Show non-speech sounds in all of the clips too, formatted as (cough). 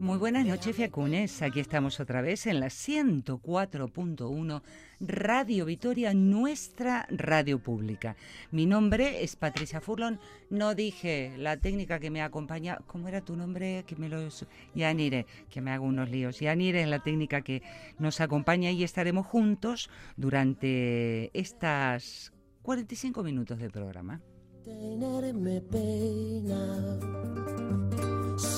Muy buenas noches, Fiacunes. Aquí estamos otra vez en la 104.1 Radio Vitoria, nuestra radio pública. Mi nombre es Patricia Furlon. No dije la técnica que me acompaña. ¿Cómo era tu nombre? Que me lo. Yanire, que me hago unos líos. Yanire es la técnica que nos acompaña y estaremos juntos durante estas 45 minutos de programa. Tenerme pena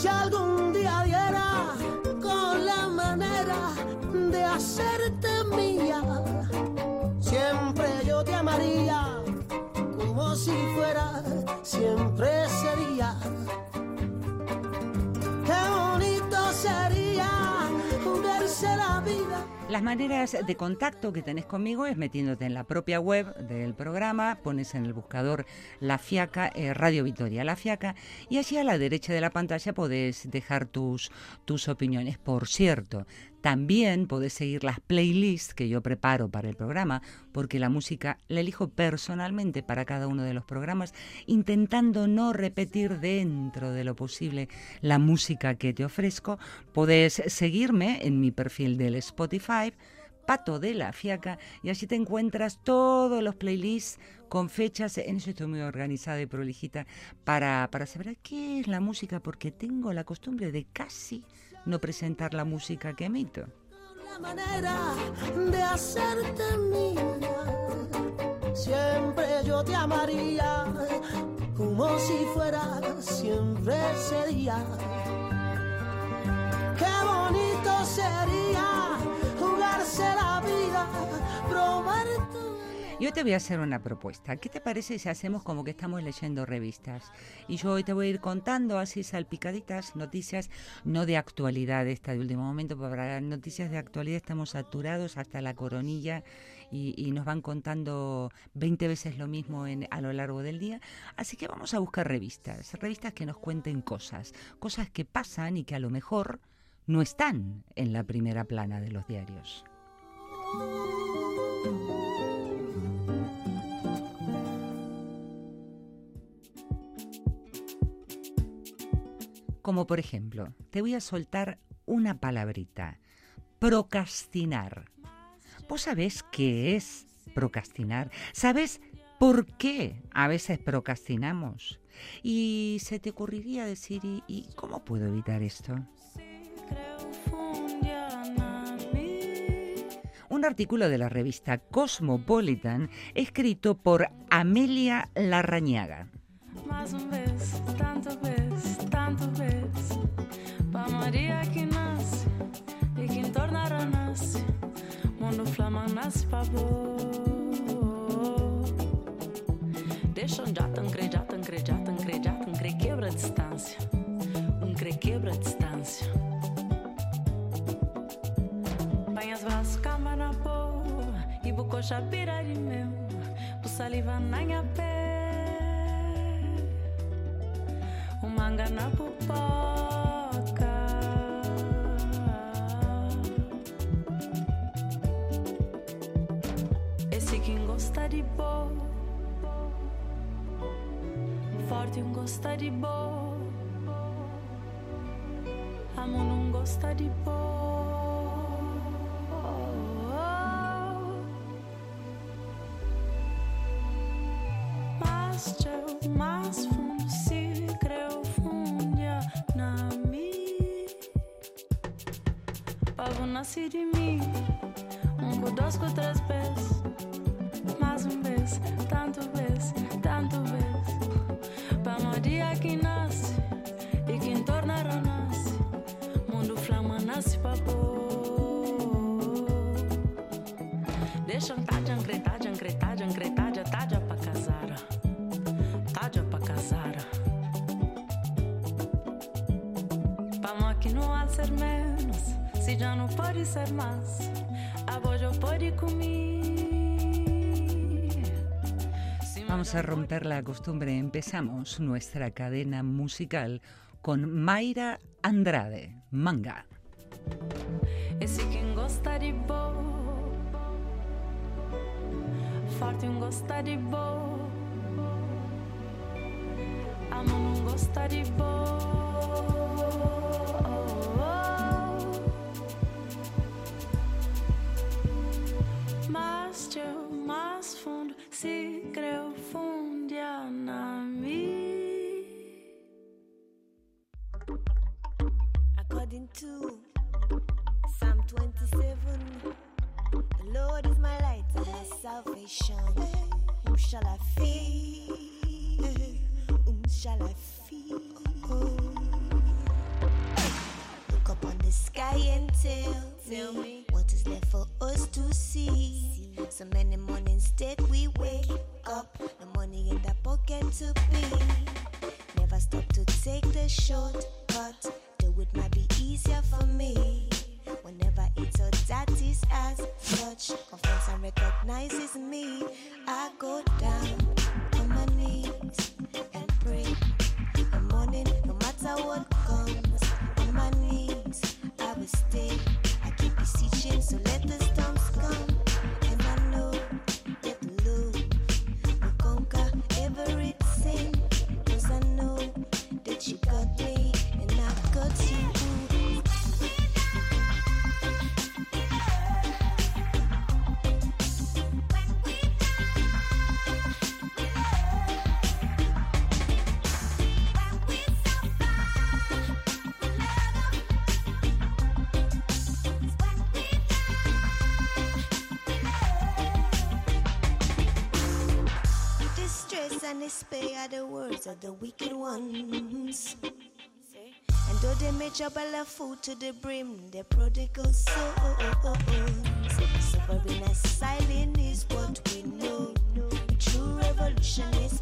si algún día diera con la manera de hacerte mía, siempre yo te amaría como si fuera, siempre sería. Qué bonito sería verse la vida las maneras de contacto que tenés conmigo es metiéndote en la propia web del programa, pones en el buscador La Fiaca, eh, Radio Vitoria La Fiaca, y allí a la derecha de la pantalla podés dejar tus, tus opiniones. Por cierto, también podés seguir las playlists que yo preparo para el programa, porque la música la elijo personalmente para cada uno de los programas, intentando no repetir dentro de lo posible la música que te ofrezco. Podés seguirme en mi perfil del Spotify, Pato de la Fiaca, y así te encuentras todos los playlists con fechas. En eso estoy muy organizada y prolijita para, para saber qué es la música, porque tengo la costumbre de casi no presentar la música que emito. la manera de hacerte mía. Siempre yo te amaría, como si fuera, siempre sería. Qué bonito sería jugarse la vida, probar tu Yo te voy a hacer una propuesta. ¿Qué te parece si hacemos como que estamos leyendo revistas? Y yo hoy te voy a ir contando así salpicaditas noticias, no de actualidad, esta de último momento, porque para noticias de actualidad estamos saturados hasta la coronilla y, y nos van contando 20 veces lo mismo en, a lo largo del día. Así que vamos a buscar revistas, revistas que nos cuenten cosas, cosas que pasan y que a lo mejor no están en la primera plana de los diarios. Como por ejemplo, te voy a soltar una palabrita, procrastinar. ¿Vos sabés qué es procrastinar? ¿Sabes por qué a veces procrastinamos? Y se te ocurriría decir, ¿y, y cómo puedo evitar esto? Un artículo de la revista Cosmopolitan escrito por Amelia Larrañaga. Um vez, E que tornará nasce Mundo flama E buco chapira de meu Bu saliva na minha pé o manga na pupoca. Esse quem gosta de boa, forte um gosta de boa, amo não gosta de boa. Um com dois com três pés Mais um vez, tanto vez, tanto vez Pa Maria que nasce E quem tornará nasce Mundo flama nasce pa pôr Deixa um taja, ancretaja, ancretaja, ancretaja, taja pa casar. Taja pa casar. Pa máquina há ser menos Se já não pode ser mais, Vamos a romper la costumbre. Empezamos nuestra cadena musical con Mayra Andrade, Manga. And are the words of the wicked ones. And though they may trouble of food to the brim, the prodigal souls. Suffering as silent is what we know. True revolution is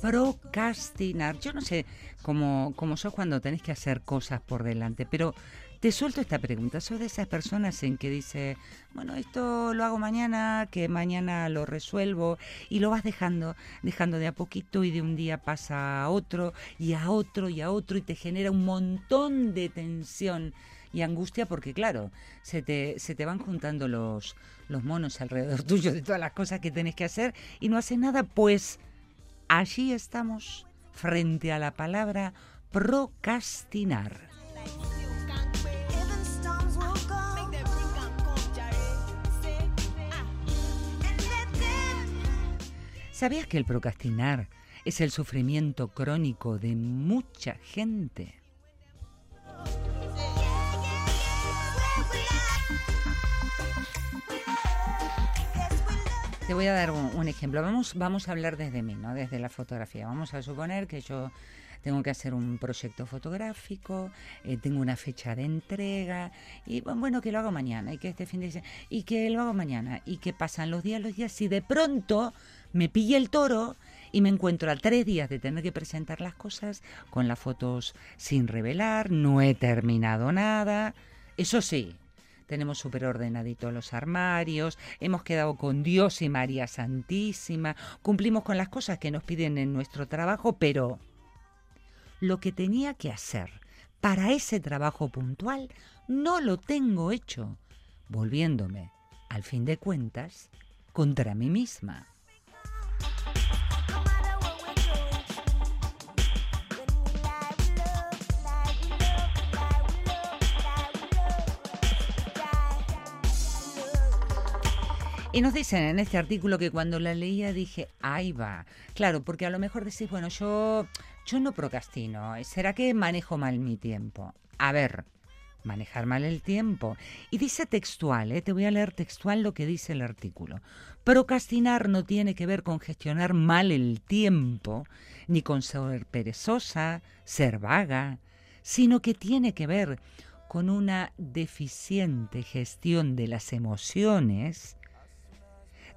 Procrastinar. Yo no sé cómo, cómo sos cuando tenés que hacer cosas por delante, pero te suelto esta pregunta. ¿Sos de esas personas en que dice, bueno, esto lo hago mañana, que mañana lo resuelvo, y lo vas dejando, dejando de a poquito y de un día pasa a otro y a otro y a otro y te genera un montón de tensión y angustia porque claro, se te, se te van juntando los, los monos alrededor (laughs) tuyo de todas las cosas que tenés que hacer y no haces nada, pues allí estamos frente a la palabra procrastinar. ¿Sabías que el procrastinar es el sufrimiento crónico de mucha gente? Te voy a dar un, ejemplo. Vamos, vamos a hablar desde mí, ¿no? Desde la fotografía. Vamos a suponer que yo tengo que hacer un proyecto fotográfico, eh, tengo una fecha de entrega y bueno, que lo hago mañana y que este fin de semana y que lo hago mañana y que pasan los días, los días y de pronto me pilla el toro y me encuentro a tres días de tener que presentar las cosas con las fotos sin revelar, no he terminado nada. Eso sí, tenemos súper ordenaditos los armarios, hemos quedado con Dios y María Santísima, cumplimos con las cosas que nos piden en nuestro trabajo, pero lo que tenía que hacer para ese trabajo puntual no lo tengo hecho, volviéndome, al fin de cuentas, contra mí misma. Y nos dicen en este artículo que cuando la leía dije, ahí va. Claro, porque a lo mejor decís, bueno, yo, yo no procrastino. ¿Será que manejo mal mi tiempo? A ver, manejar mal el tiempo. Y dice textual, ¿eh? te voy a leer textual lo que dice el artículo. Procrastinar no tiene que ver con gestionar mal el tiempo, ni con ser perezosa, ser vaga, sino que tiene que ver con una deficiente gestión de las emociones,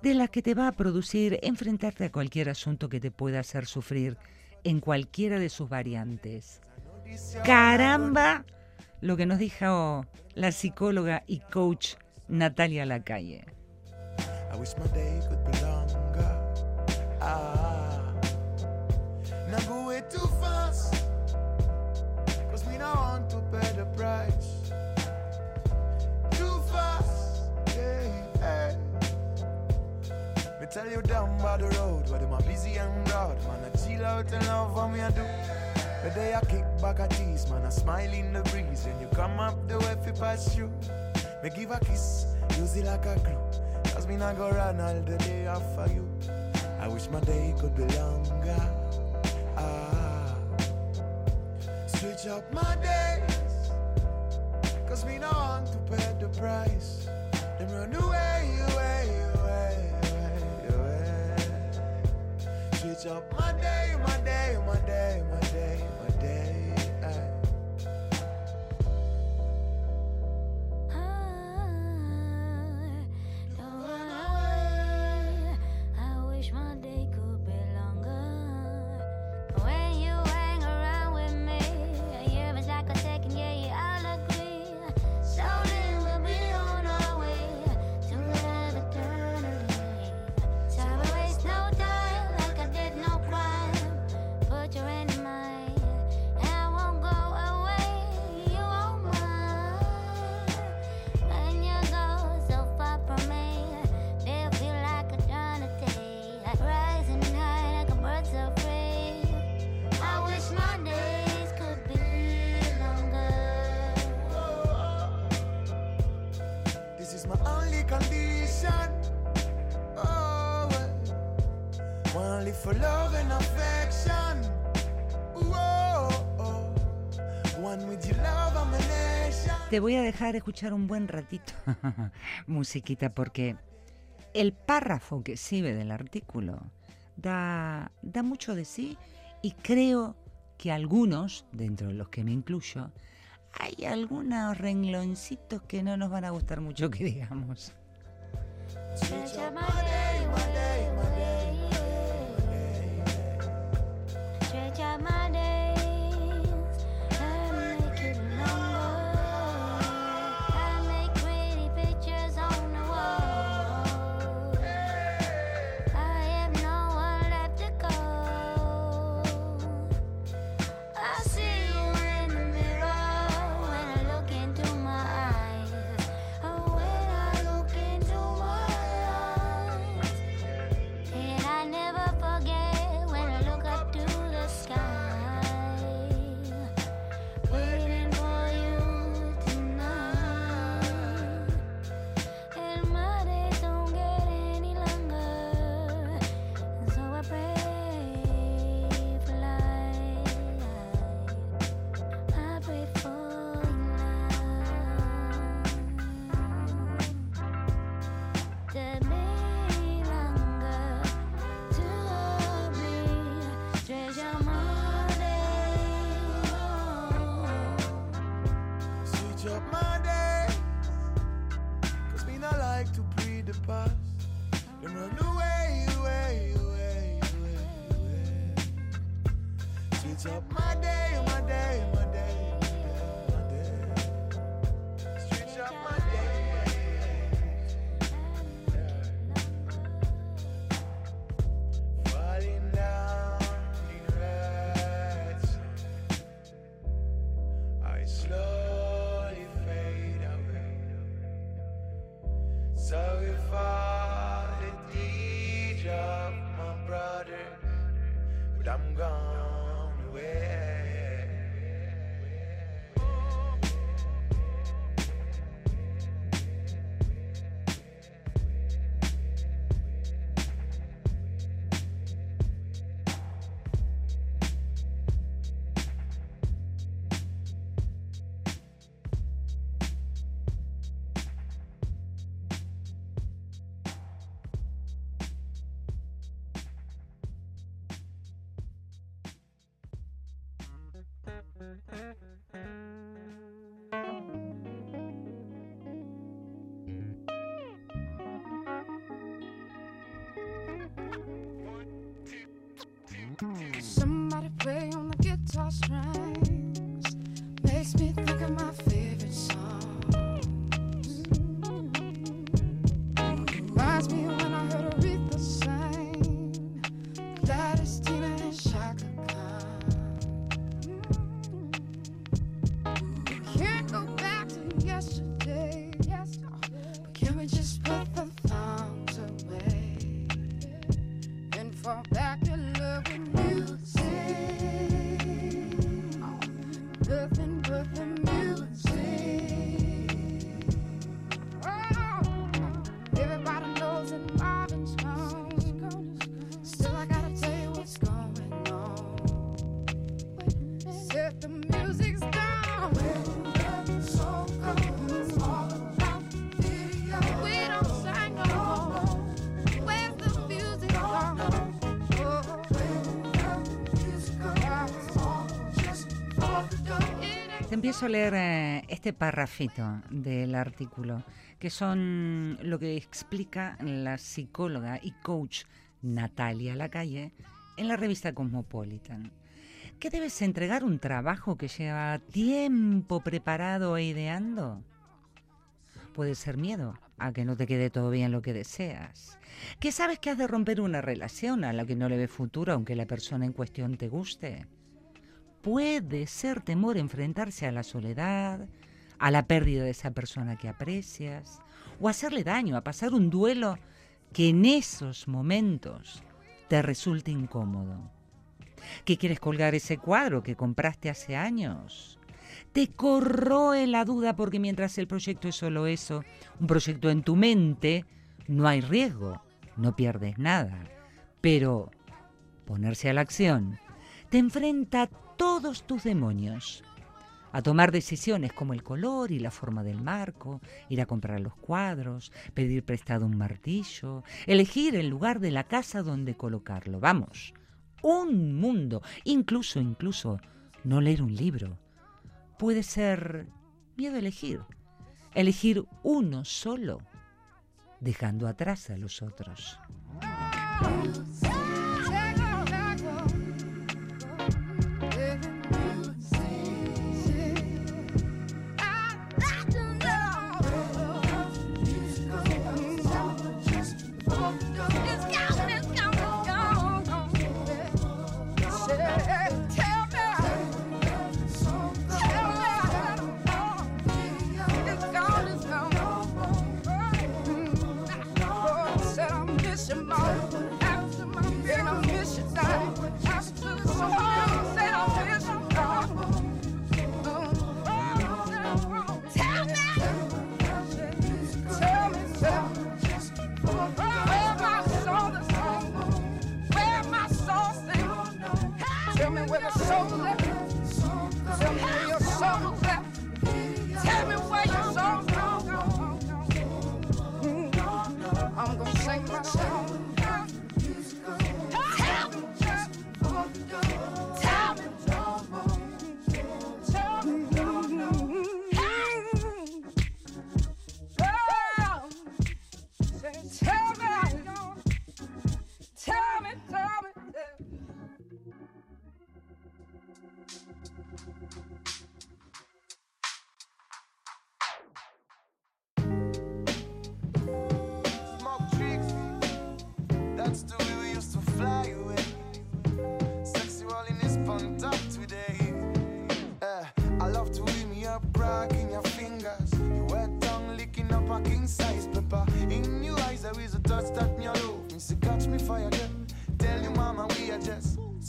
de la que te va a producir enfrentarte a cualquier asunto que te pueda hacer sufrir en cualquiera de sus variantes. Caramba, lo que nos dijo la psicóloga y coach Natalia Lacalle. Tell you down by the road, where them are busy and broad. Man, I chill out and love what me I do. The day I kick back a tease, man, I smile in the breeze. When you come up the way, if pass you, me give a kiss, use it like a glue. Cause me not go run all the day after you. I wish my day could be longer. Ah, switch up my days. Cause me not want to pay the price. Up my day, Te voy a dejar escuchar un buen ratito (laughs) musiquita porque el párrafo que sirve del artículo da, da mucho de sí y creo que algunos, dentro de los que me incluyo, hay algunos rengloncitos que no nos van a gustar mucho que digamos. Then run away, away, away, away, away. Sweet up my day, my day, my day. guitar strings makes me think of my face. A leer eh, este parrafito del artículo, que son lo que explica la psicóloga y coach Natalia Lacalle en la revista Cosmopolitan. ¿Qué debes entregar un trabajo que lleva tiempo preparado e ideando? Puede ser miedo a que no te quede todo bien lo que deseas. Que sabes que has de romper una relación a la que no le ve futuro aunque la persona en cuestión te guste. Puede ser temor enfrentarse a la soledad, a la pérdida de esa persona que aprecias, o hacerle daño, a pasar un duelo que en esos momentos te resulte incómodo. ¿Que quieres colgar ese cuadro que compraste hace años? Te corroe la duda porque mientras el proyecto es solo eso, un proyecto en tu mente, no hay riesgo, no pierdes nada. Pero ponerse a la acción te enfrenta a todos tus demonios a tomar decisiones como el color y la forma del marco, ir a comprar los cuadros, pedir prestado un martillo, elegir el lugar de la casa donde colocarlo. Vamos, un mundo, incluso, incluso, no leer un libro. Puede ser miedo a elegir, elegir uno solo, dejando atrás a los otros.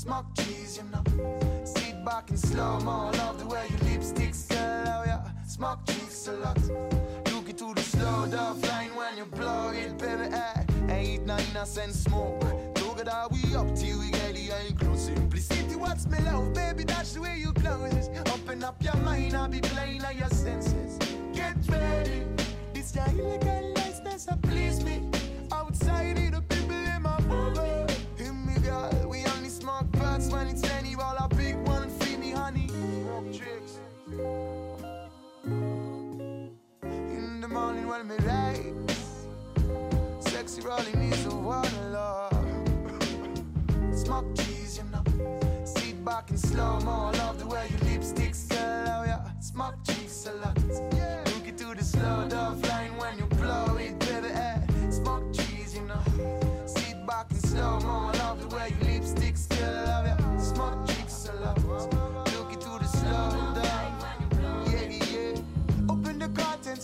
smoke cheese, you know. Sit back in slow mo, love the way your lipsticks, girl. Oh yeah, smoke cheese a lot. Look into the slow dark line when you blow it, baby. Eh. Hey, ain't no innocent smoke. Look at how we up till we get the ain't close. Simplicity, what's my love, baby? That's the way you close. Open up your mind, I'll be playing on your senses. Get ready, this your illegal license, please me. Outside of the people in my bubble kids when it's any roll a big one and feed me honey. Tricks. In the morning when me rise, sexy rolling is a one, love. Smoke cheese, you know. Sit back in slow mo, I love the way your lipstick sell out, yeah. Smoke cheeks a lot. Yeah. Look it the slow dove line when you blow it, baby. Eh. Smoke cheese, you know. Sit back in slow mo.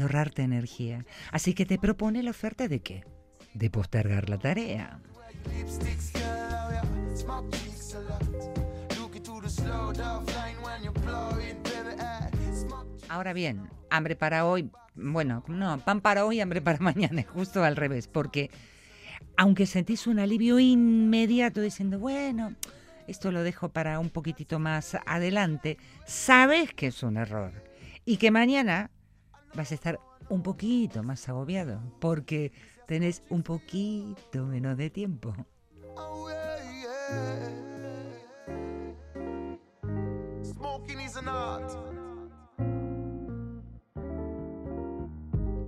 ahorrarte energía. Así que te propone la oferta de qué? De postergar la tarea. Ahora bien, hambre para hoy, bueno, no, pan para hoy, hambre para (laughs) mañana, es justo al revés, porque aunque sentís un alivio inmediato diciendo, bueno, esto lo dejo para un poquitito más adelante, sabes que es un error y que mañana vas a estar un poquito más agobiado porque tenés un poquito menos de tiempo.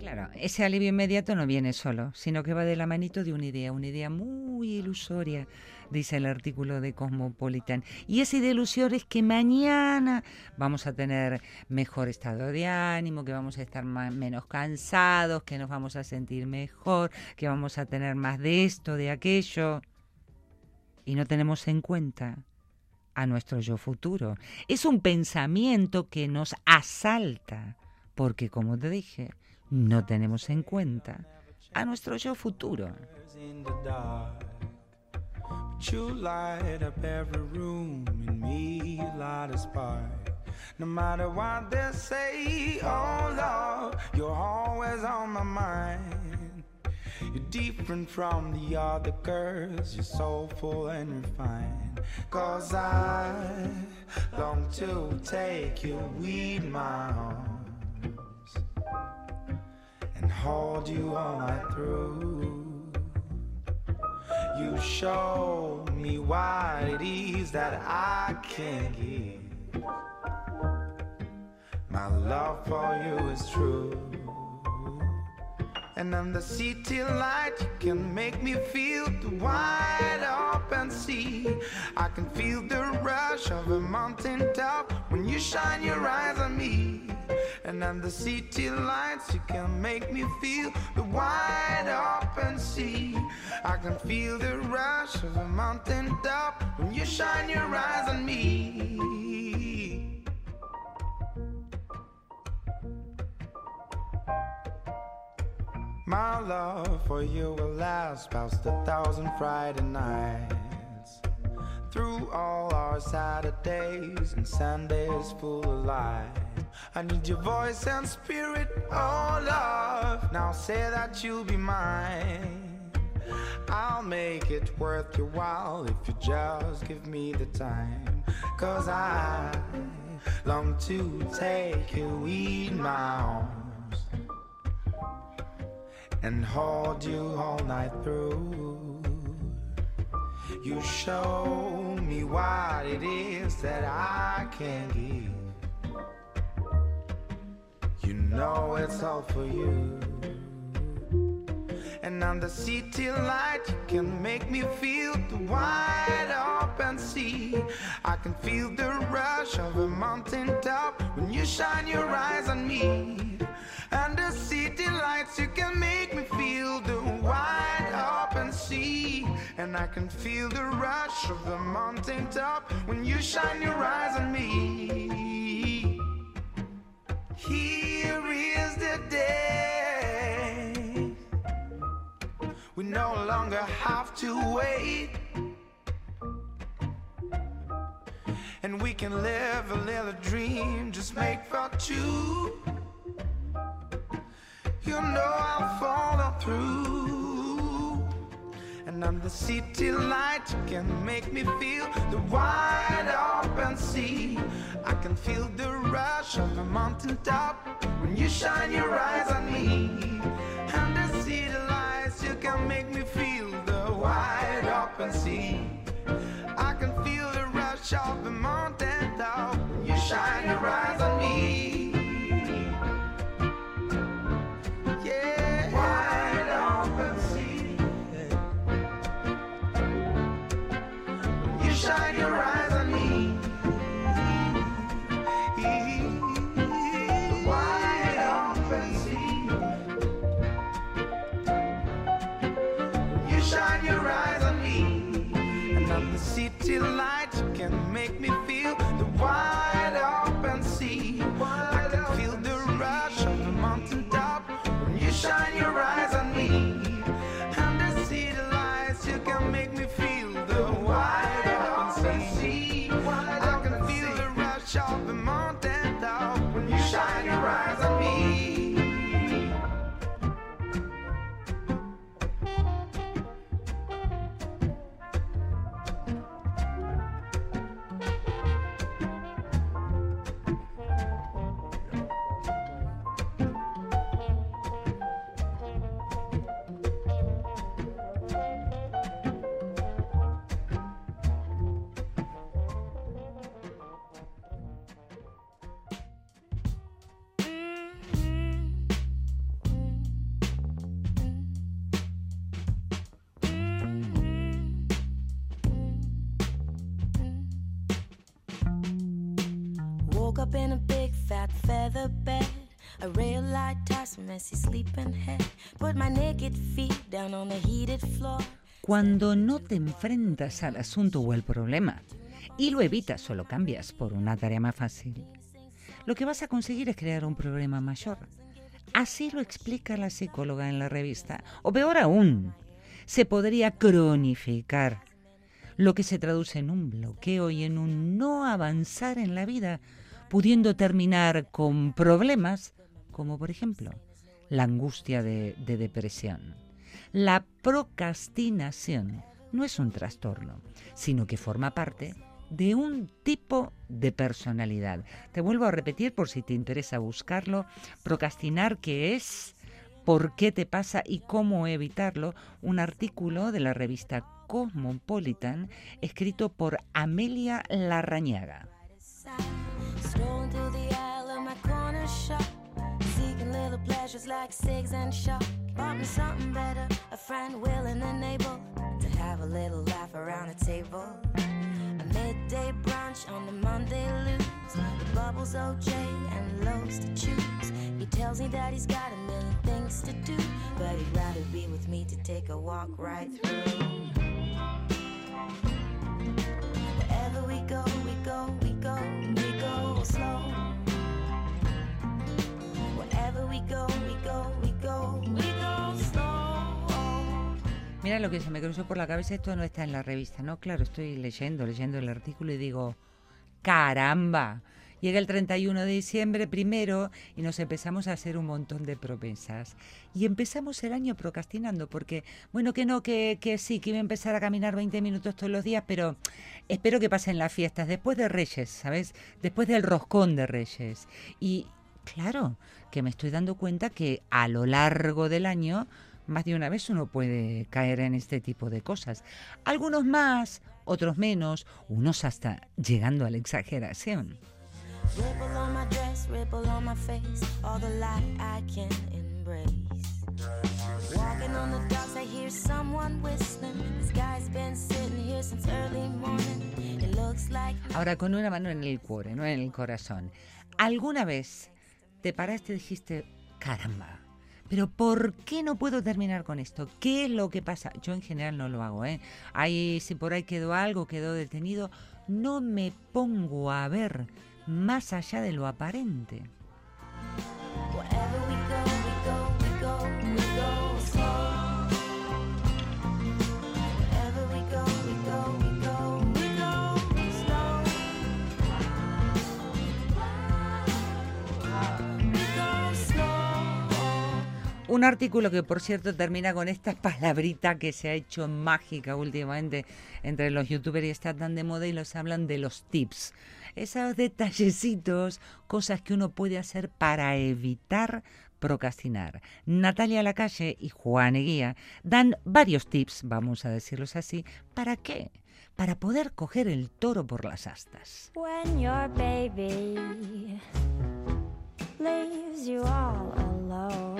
Claro, ese alivio inmediato no viene solo, sino que va de la manito de una idea, una idea muy ilusoria, dice el artículo de Cosmopolitan. Y esa idea es que mañana vamos a tener mejor estado de ánimo, que vamos a estar menos cansados, que nos vamos a sentir mejor, que vamos a tener más de esto, de aquello. Y no tenemos en cuenta a nuestro yo futuro. Es un pensamiento que nos asalta, porque como te dije, no tenemos en cuenta a nuestro yo futuro. No matter what they say, oh Lord, you're always on my mind. You're different from the other girls, you're and refined. Cause I long to take my hold you all night through. You show me what it is that I can give. My love for you is true. And the city light, you can make me feel the wide open sea. I can feel the rush of a mountain top when you shine your eyes on me. And the city lights, you can make me feel the wide open sea. I can feel the rush of a mountain top when you shine your eyes on me. My love for you will last past a thousand Friday nights. Through all our Saturdays and Sundays full of life. I need your voice and spirit, oh love. Now say that you'll be mine. I'll make it worth your while if you just give me the time. Cause I long to take you in my arms and hold you all night through. You show me what it is that I can give. You know it's all for you. And the city light, you can make me feel the wide open sea. I can feel the rush of a mountain top when you shine your eyes on me. And the city lights, you can make me feel the wide open sea. And I can feel the rush of the mountain top when you shine your eyes on me. Here is the day. We no longer have to wait. And we can live a little dream, just make for two. You know I'll follow through. And on the city light, you can make me feel the wide open sea. I can feel the rush of the mountain top when you shine your eyes on me. And the city lights, you can make me feel the wide open sea. I can feel the rush of the mountain top when you shine your eyes on me. Cuando no te enfrentas al asunto o el problema y lo evitas o lo cambias por una tarea más fácil, lo que vas a conseguir es crear un problema mayor. Así lo explica la psicóloga en la revista. O peor aún, se podría cronificar, lo que se traduce en un bloqueo y en un no avanzar en la vida, pudiendo terminar con problemas como por ejemplo la angustia de, de depresión. La procrastinación no es un trastorno, sino que forma parte de un tipo de personalidad. Te vuelvo a repetir por si te interesa buscarlo. Procrastinar, que es por qué te pasa y cómo evitarlo, un artículo de la revista Cosmopolitan escrito por Amelia Larrañaga. Little like cigs and shop. Bought me something better, a friend willing and able to have a little laugh around the table. A midday brunch on the Monday lose. With bubbles, OJ, and loaves to choose. He tells me that he's got a million things to do, but he'd rather be with me to take a walk right through. Wherever we go, we go, Mira lo que se me cruzó por la cabeza, esto no está en la revista, ¿no? Claro, estoy leyendo, leyendo el artículo y digo, caramba. Llega el 31 de diciembre primero y nos empezamos a hacer un montón de promesas. Y empezamos el año procrastinando porque, bueno, que no, que, que sí, que iba a empezar a caminar 20 minutos todos los días, pero espero que pasen las fiestas, después de Reyes, ¿sabes? Después del roscón de Reyes. Y claro, que me estoy dando cuenta que a lo largo del año más de una vez uno puede caer en este tipo de cosas. Algunos más, otros menos, unos hasta llegando a la exageración. Ripple on my dress, ripple on my face, all the light I can embrace. Walking on the docks, I hear someone whistling. This guy's been sitting here since early morning. It looks like Ahora con una mano en el cuore, no en el corazón. ¿Alguna vez te paraste y dijiste, caramba, pero ¿por qué no puedo terminar con esto? ¿Qué es lo que pasa? Yo en general no lo hago, ¿eh? Ahí, si por ahí quedó algo, quedó detenido, no me pongo a ver más allá de lo aparente. Un artículo que, por cierto, termina con esta (laughs) palabrita que se ha hecho mágica últimamente entre los youtubers y está tan de moda y los hablan de los tips. Esos detallecitos, cosas que uno puede hacer para evitar procrastinar. Natalia Lacalle y Juan Eguía dan varios tips, vamos a decirlos así, ¿para qué? Para poder coger el toro por las astas. when your baby leaves you all alone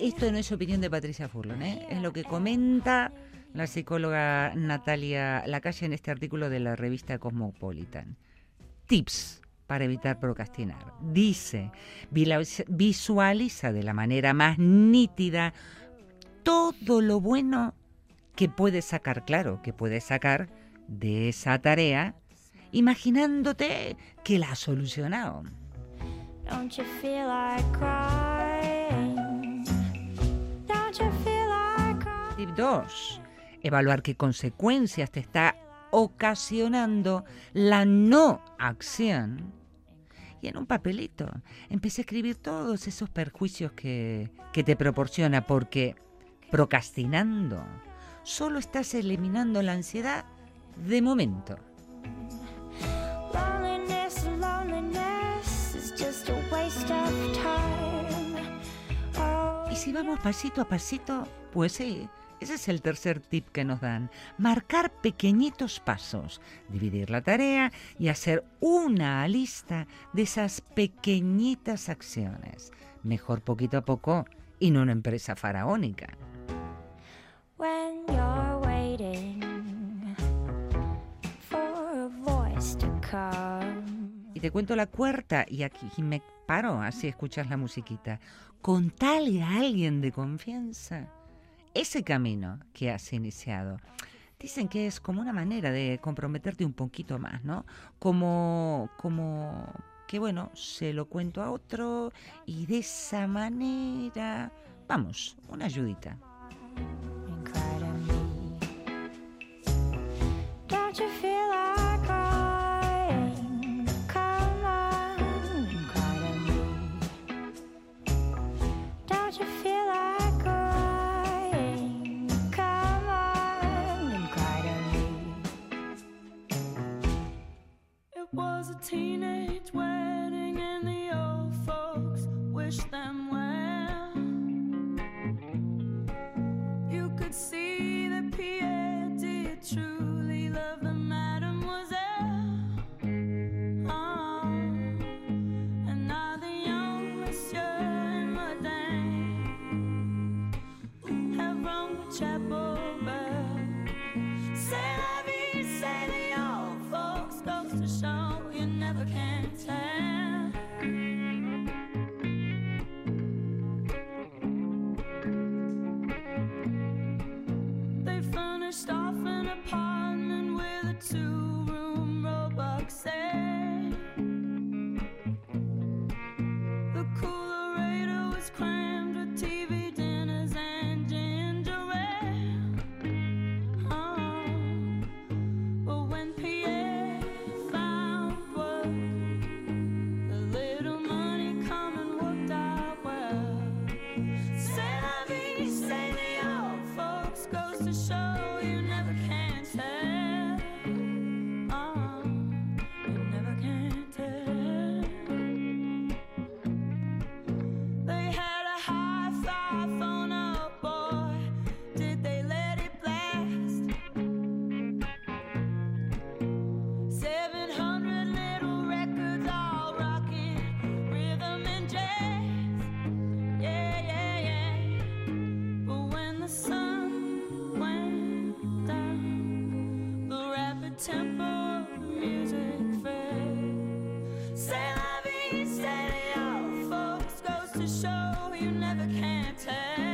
esto no es opinión de Patricia Furlon, ¿eh? es lo que comenta la psicóloga Natalia Lacalle en este artículo de la revista Cosmopolitan. Tips para evitar procrastinar. Dice, "Vila- visualiza de la manera más nítida todo lo bueno que puedes sacar, claro, que puedes sacar de esa tarea, imaginándote que la has solucionado. don't you feel like Tip 2. Evaluar qué consecuencias te está ocasionando la no acción. Y en un papelito empecé a escribir todos esos perjuicios que, que te proporciona, porque procrastinando solo estás eliminando la ansiedad de momento. Y si vamos pasito a pasito, pues sí, Ese es el tercer tip que nos dan. Marcar pequeñitos pasos, dividir la tarea y hacer una lista de esas pequeñitas acciones. Mejor poquito a poco y no una empresa faraónica. when you're waiting for a voice to come. Y te cuento la cuarta y aquí me paro, así escuchas la musiquita. Contale a alguien de confianza ese camino que has iniciado. Dicen que es como una manera de comprometerte un poquito más, ¿no? Como, como que bueno, se lo cuento a otro y de esa manera, vamos, una ayudita. Was a teenage wedding and the old folks wished them eternity.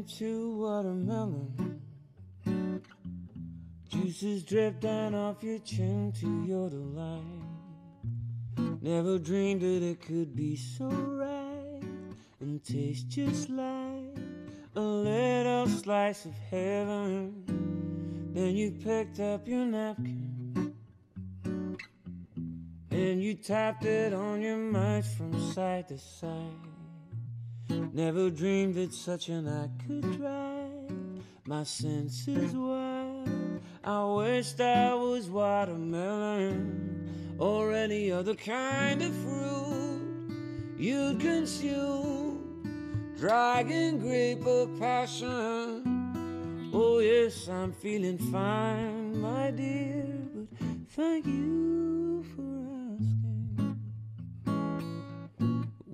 Into watermelon. Juices drip down off your chin to your delight. Never dreamed that it could be so right and taste just like a little slice of heaven. Then you picked up your napkin and you tapped it on your mouth from side to side. Never dreamed that such an act could drive my senses wild. I wished I was watermelon or any other kind of fruit you'd consume. dragon grape of passion. Oh, yes, I'm feeling fine, my dear, but thank you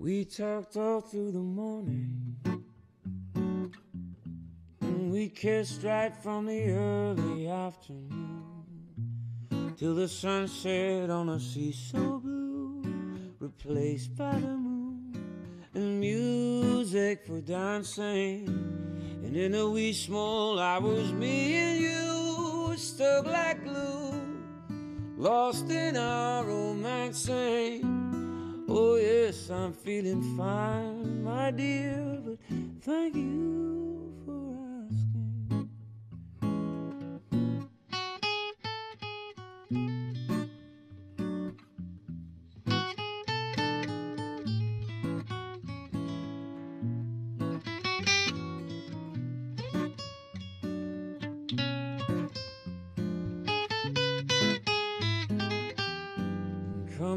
We talked all through the morning. And we kissed right from the early afternoon till the sunset on a sea so blue, replaced by the moon and music for dancing. And in the wee small hours, me and you stuck like glue, lost in our romancing. Oh, yes, I'm feeling fine, my dear, but thank you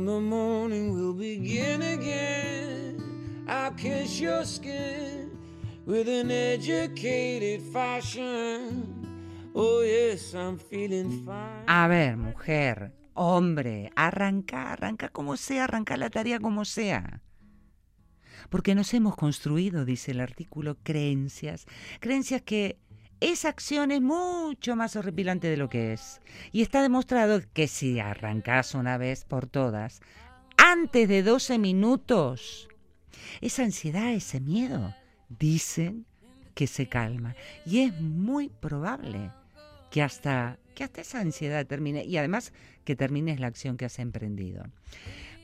The morning, we'll begin again. I'll kiss your skin with an educated fashion. Oh, yes, I'm feeling fine. A ver, mujer, hombre, arranca, arranca como sea, arranca la tarea como sea. Porque nos hemos construido, dice el artículo, creencias, creencias que esa acción es mucho más horripilante de lo que es. Y está demostrado que si arrancas una vez por todas, antes de 12 minutos, esa ansiedad, ese miedo, dicen que se calma. Y es muy probable que hasta, que hasta esa ansiedad termine y además que termines la acción que has emprendido.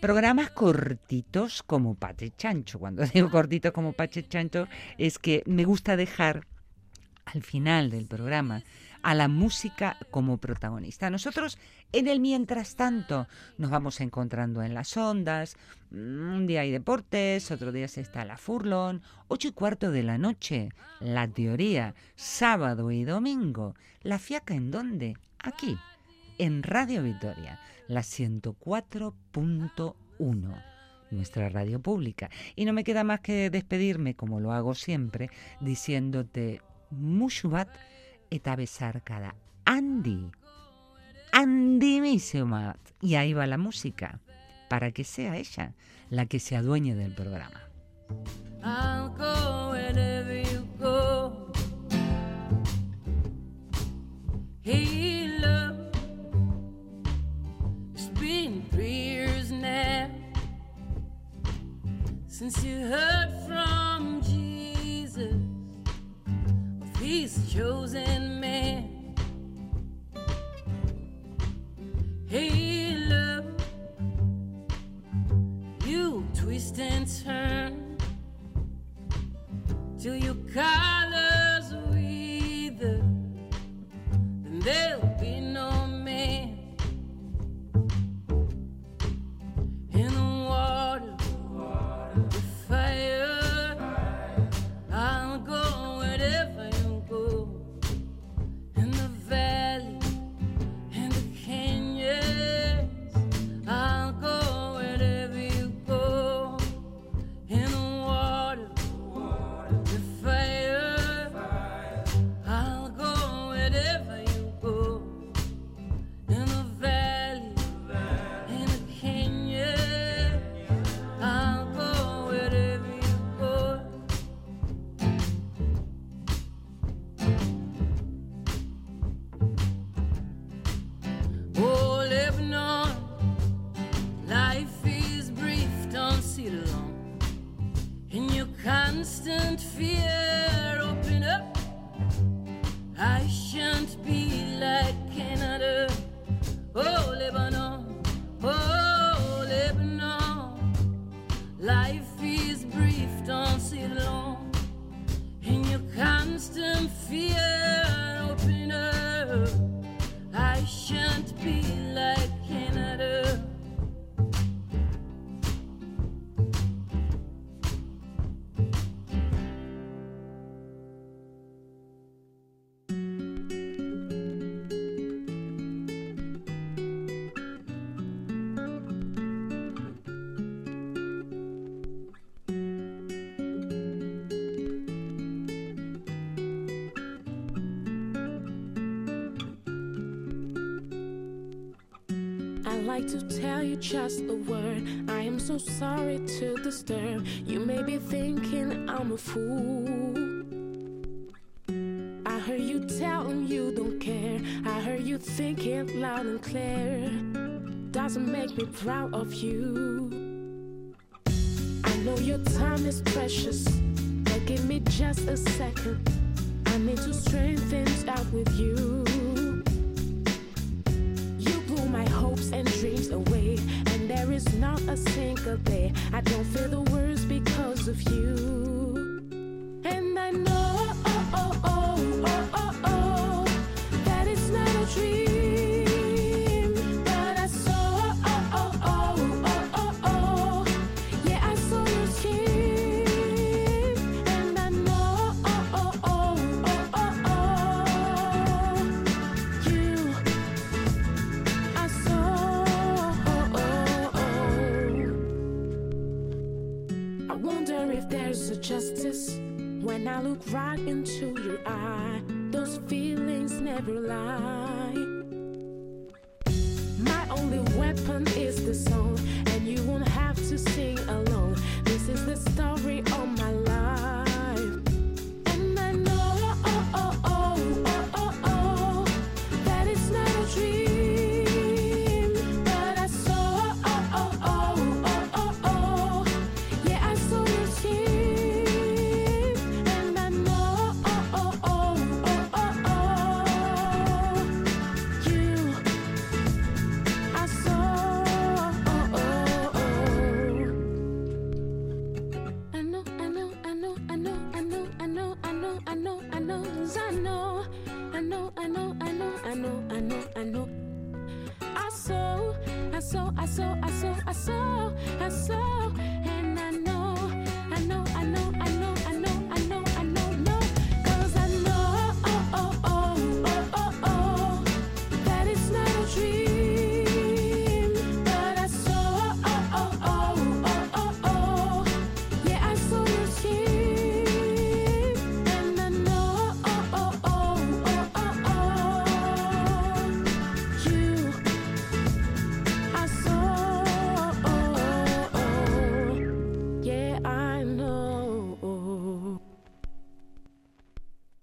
Programas cortitos como Pache Chancho. Cuando digo cortitos como Pache Chancho es que me gusta dejar al final del programa a la música como protagonista. Nosotros en el mientras tanto nos vamos encontrando en las ondas, un día hay deportes, otro día se está la Furlon, ocho y cuarto de la noche, la teoría, sábado y domingo, la fiaca en dónde? Aquí, en Radio Victoria, la 104.1 nuestra radio pública. Y no me queda más que despedirme, como lo hago siempre, diciéndote Mushubat eta besarkada. Andy. Misumat. Y ahí va la música, para que sea ella la que se adueñe del programa. I'll go wherever you go. Hey, love, it's been three years now since you heard chosen man. Hey, love, you twist and turn till your colors wither, then there'll like to tell you just a word. I am so sorry to disturb. You may be thinking I'm a fool. I heard you telling you don't care. I heard you thinking loud and clear. Doesn't make me proud of you. I know your time is precious, but give me just a second. I need to straighten things out with you. dreams away, and there is not a single day I don't feel the worst because of you. the song.